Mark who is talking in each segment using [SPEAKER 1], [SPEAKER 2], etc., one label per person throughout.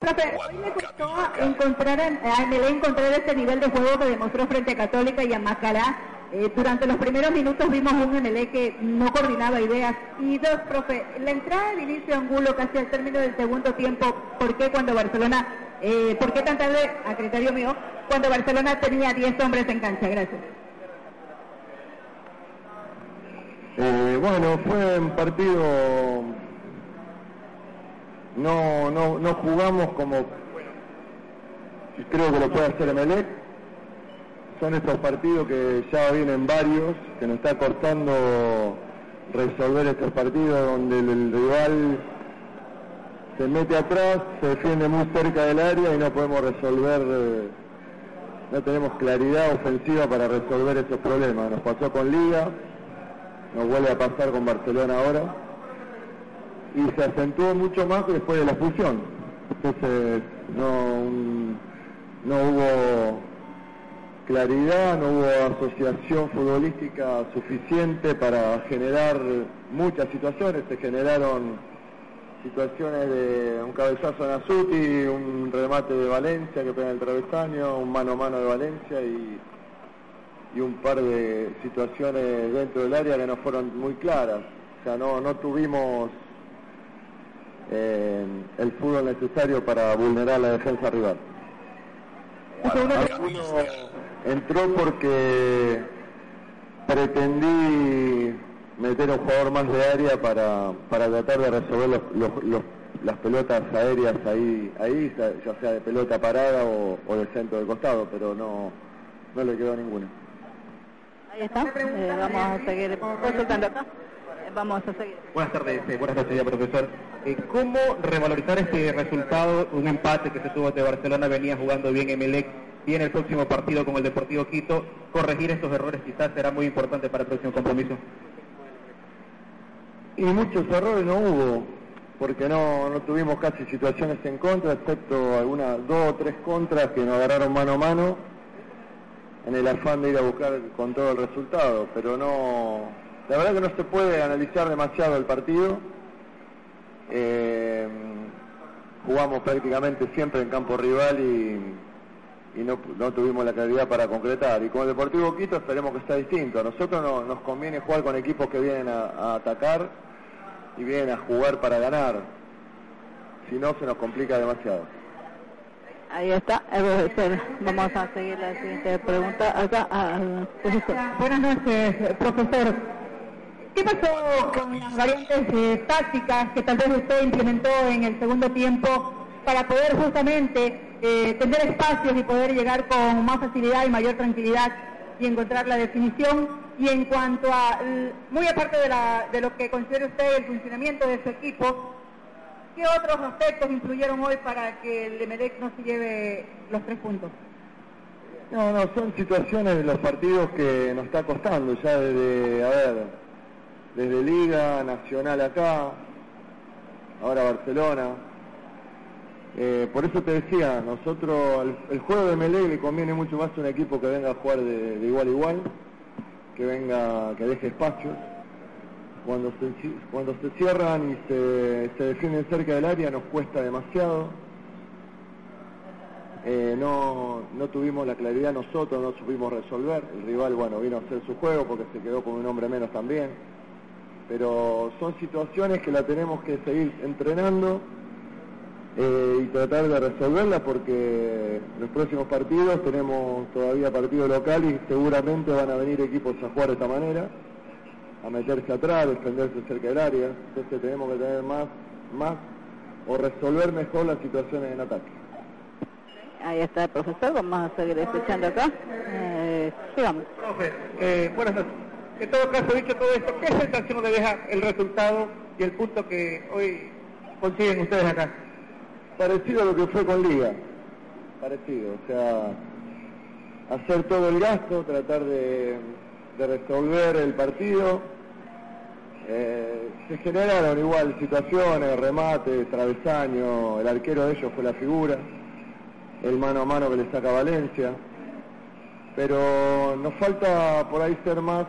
[SPEAKER 1] Profe, hoy me costó encontrar, a Melé encontrar ese nivel de juego que demostró frente a Católica y a Macará. Eh, durante los primeros minutos vimos un MLE que no coordinaba ideas. Y dos, profe, la entrada de Vinicio Angulo casi al término del segundo tiempo, ¿por qué cuando Barcelona, eh, por qué tan tarde, a criterio mío, cuando Barcelona tenía 10 hombres en cancha? Gracias.
[SPEAKER 2] Eh, bueno, fue un partido no, no, no jugamos como creo que lo puede hacer Emelec. Son estos partidos que ya vienen varios, que nos está costando resolver estos partidos donde el, rival se mete atrás, se defiende muy cerca del área y no podemos resolver, eh, no tenemos claridad ofensiva para resolver esos problemas. Nos pasó con Liga, nos vuelve a pasar con Barcelona ahora y se acentuó mucho más después de la fusión. Entonces no, no hubo claridad, no hubo asociación futbolística suficiente para generar muchas situaciones. Se generaron situaciones de un cabezazo de Nasuti, un remate de Valencia que pega el travesaño, un mano a mano de Valencia y, y un par de situaciones dentro del área que no fueron muy claras. O sea, no, no tuvimos eh, el fútbol necesario para vulnerar la defensa rival. entró porque pretendí meter un jugador más de área para, para tratar de resolver los, las pelotas aéreas ahí, ahí ya sea de pelota parada o, o de centro de costado, pero no, no le quedó ninguna.
[SPEAKER 1] Ahí está, eh, vamos a seguir consultando acá. Vamos a seguir.
[SPEAKER 3] Buenas tardes, eh, buenas tardes, profesor. Eh, ¿Cómo revalorizar este resultado, un empate que se tuvo de Barcelona, venía jugando bien Emelec, en el próximo partido con el Deportivo Quito, corregir estos errores quizás será muy importante para el próximo compromiso?
[SPEAKER 2] Y muchos errores no hubo, porque no, no tuvimos casi situaciones en contra, excepto algunas dos o tres contras que nos agarraron mano a mano en el afán de ir a buscar con todo el resultado, pero no, la verdad que no se puede analizar demasiado el partido. Eh, jugamos prácticamente siempre en campo rival y, no, tuvimos la claridad para concretar. Y con el Deportivo Quito esperemos que sea distinto. A nosotros no, nos conviene jugar con equipos que vienen a, atacar y vienen a jugar para ganar. Si no, se nos complica demasiado.
[SPEAKER 1] Ahí está, Vamos a seguir la siguiente pregunta. Acá, Buenas noches, profesor. ¿Qué pasó con las variantes eh, tácticas que tal vez usted implementó en el segundo tiempo para poder justamente eh, tener espacios y poder llegar con más facilidad y mayor tranquilidad y encontrar la definición? Y en cuanto a, muy aparte de, la, de lo que considera usted el funcionamiento de su equipo, ¿qué otros aspectos influyeron hoy para que el Emelec no se lleve los tres puntos?
[SPEAKER 2] No, no, son situaciones de los partidos que nos está costando ya desde, a ver, desde Liga, Nacional acá, ahora Barcelona. Eh, por eso te decía, nosotros, el, juego de Melé le conviene mucho más a un equipo que venga a jugar de, igual a igual, que venga, que deje espacios. Cuando se, cuando se cierran y se, se defienden cerca del área nos cuesta demasiado. Eh, no, no tuvimos la claridad nosotros, no supimos resolver. El rival, bueno, vino a hacer su juego porque se quedó con un hombre menos también pero son situaciones que la tenemos que seguir entrenando eh, y tratar de resolverla porque los próximos partidos tenemos todavía partido local y seguramente van a venir equipos a jugar de esta manera, a meterse atrás, defenderse cerca del área, entonces tenemos que tener más, más o resolver mejor las situaciones en ataque.
[SPEAKER 1] Ahí está el profesor, vamos a seguir escuchando acá. Eh, sigamos.
[SPEAKER 3] Profe, eh, buenas noches. En todo caso, dicho todo esto, ¿qué sensación le deja el resultado y el punto que hoy consiguen ustedes acá?
[SPEAKER 2] Parecido a lo que fue con Liga, parecido, o sea, hacer todo el gasto, tratar de, resolver el partido. Eh, se generaron igual situaciones, remates, travesaño, el arquero de ellos fue la figura, el mano a mano que le saca Valencia, pero nos falta por ahí ser más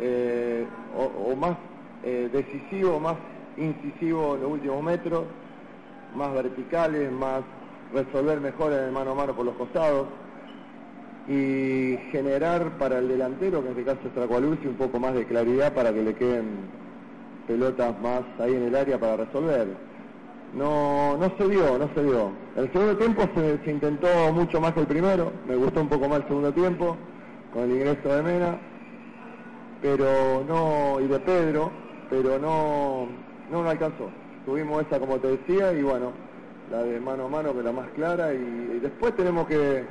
[SPEAKER 2] eh, o, más eh, decisivo, más incisivo en los últimos metros, más verticales, más resolver mejor en el mano a mano por los costados y generar para el delantero, que en este caso es Tracualuzzi, un poco más de claridad para que le queden pelotas más ahí en el área para resolver. No, no se dio, no se dio. El segundo tiempo se, se intentó mucho más que el primero, me gustó un poco más el segundo tiempo, con el ingreso de Mena, pero no, y de Pedro, pero no, no, no alcanzó. Tuvimos esa, como te decía, y bueno, la de mano a mano, que es la más clara, y, después tenemos que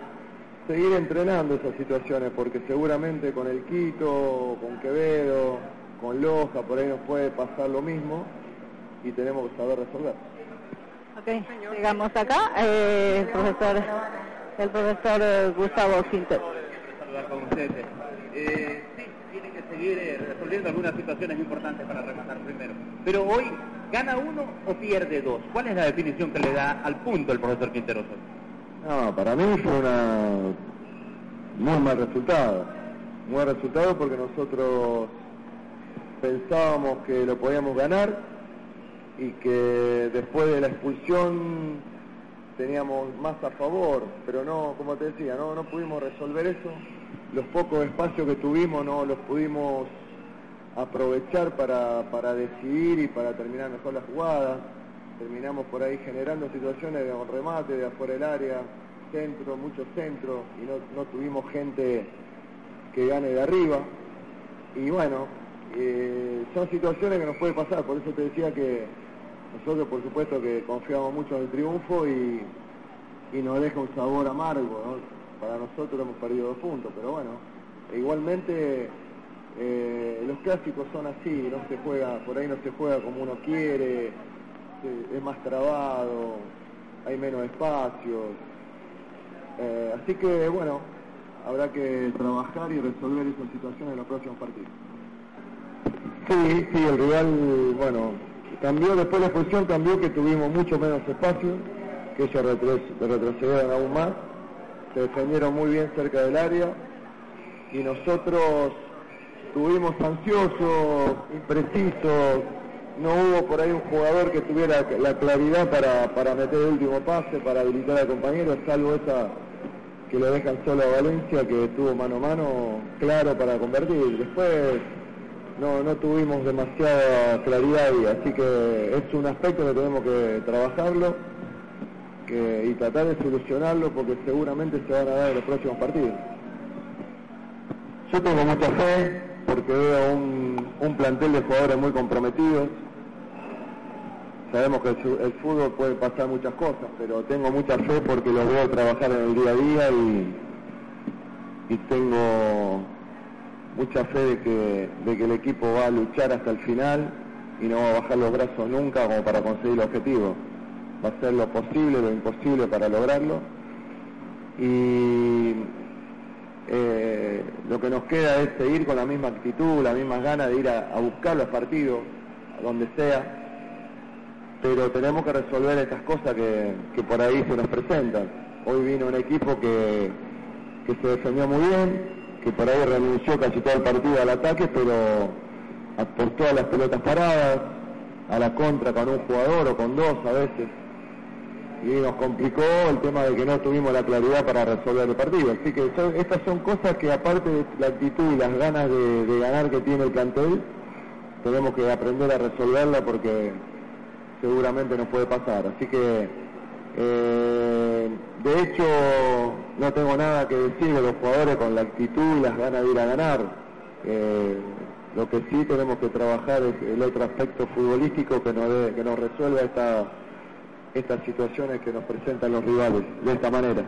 [SPEAKER 2] seguir entrenando esas situaciones, porque seguramente con el Quito, con Quevedo, con Loja, por ahí nos puede pasar lo mismo, y tenemos que saber resolver.
[SPEAKER 1] Ok, llegamos acá, eh, profesor, el profesor eh, Gustavo
[SPEAKER 3] ustedes. Eh, eh, resolviendo algunas situaciones importantes para rematar primero. Pero hoy, ¿gana uno o pierde dos? ¿Cuál es la definición que le da al punto el profesor Quinteroso?
[SPEAKER 2] No, para mí fue una muy mal resultado. Muy mal resultado porque nosotros pensábamos que lo podíamos ganar y que después de la expulsión teníamos más a favor, pero no, como te decía, no, no pudimos resolver eso. Los pocos espacios que tuvimos no los pudimos aprovechar para, para decidir y para terminar mejor la jugada. Terminamos por ahí generando situaciones de remate, de afuera del área, centro, mucho centro, y no, no tuvimos gente que gane de arriba. Y bueno, eh, son situaciones que nos puede pasar, por eso te decía que nosotros por supuesto que confiamos mucho en el triunfo y, y nos deja un sabor amargo, ¿no? Para nosotros hemos perdido dos puntos, pero bueno, igualmente eh, los clásicos son así, no se juega, por ahí no se juega como uno quiere, se- es más trabado, hay menos espacios. Eh, así que bueno, habrá que trabajar y resolver esas situaciones en los próximos partidos. Sí, sí, el rival, bueno, cambió después de la expulsión, cambió que tuvimos mucho menos espacio, que ellos retrocedieron aún más, se defendieron muy bien cerca del área y nosotros estuvimos ansiosos, imprecisos, no hubo por ahí un jugador que tuviera la claridad para, para meter el último pase, para habilitar al compañero, salvo esa que lo dejan solo a Valencia, que tuvo mano a mano claro para convertir. Después no, no tuvimos demasiada claridad ahí, así que es un aspecto que tenemos que trabajarlo que- y tratar de solucionarlo porque seguramente se van a dar en los próximos partidos. Yo tengo mucha fe porque veo un, un plantel de jugadores muy comprometidos. Sabemos que el, el fútbol puede pasar muchas cosas, pero tengo mucha fe porque los veo trabajar en el día a día y, y tengo mucha fe de que, de que el equipo va a luchar hasta el final y no va a bajar los brazos nunca como para conseguir el objetivo. Va a hacer lo posible, lo imposible para lograrlo. Y eh, lo que nos queda es seguir con la misma actitud, las mismas ganas de ir a, buscar los partidos, a donde sea, pero tenemos que resolver estas cosas que, que por ahí se nos presentan. Hoy vino un equipo que, que se defendió muy bien, que por ahí renunció casi todo el partido al ataque, pero aportó a las pelotas paradas, a la contra con un jugador o con dos a veces. Y nos complicó el tema de que no tuvimos la claridad para resolver el partido. Así que son- estas son cosas que aparte de la actitud y las ganas de, de ganar que tiene el plantel, tenemos que aprender a resolverla porque seguramente nos puede pasar. Así que, eh, de hecho, no tengo nada que decir de los jugadores con la actitud y las ganas de ir a ganar. Eh, lo que sí tenemos que trabajar es el otro aspecto futbolístico que nos, dé- que nos resuelva esta, estas situaciones que nos presentan los rivales de esta manera.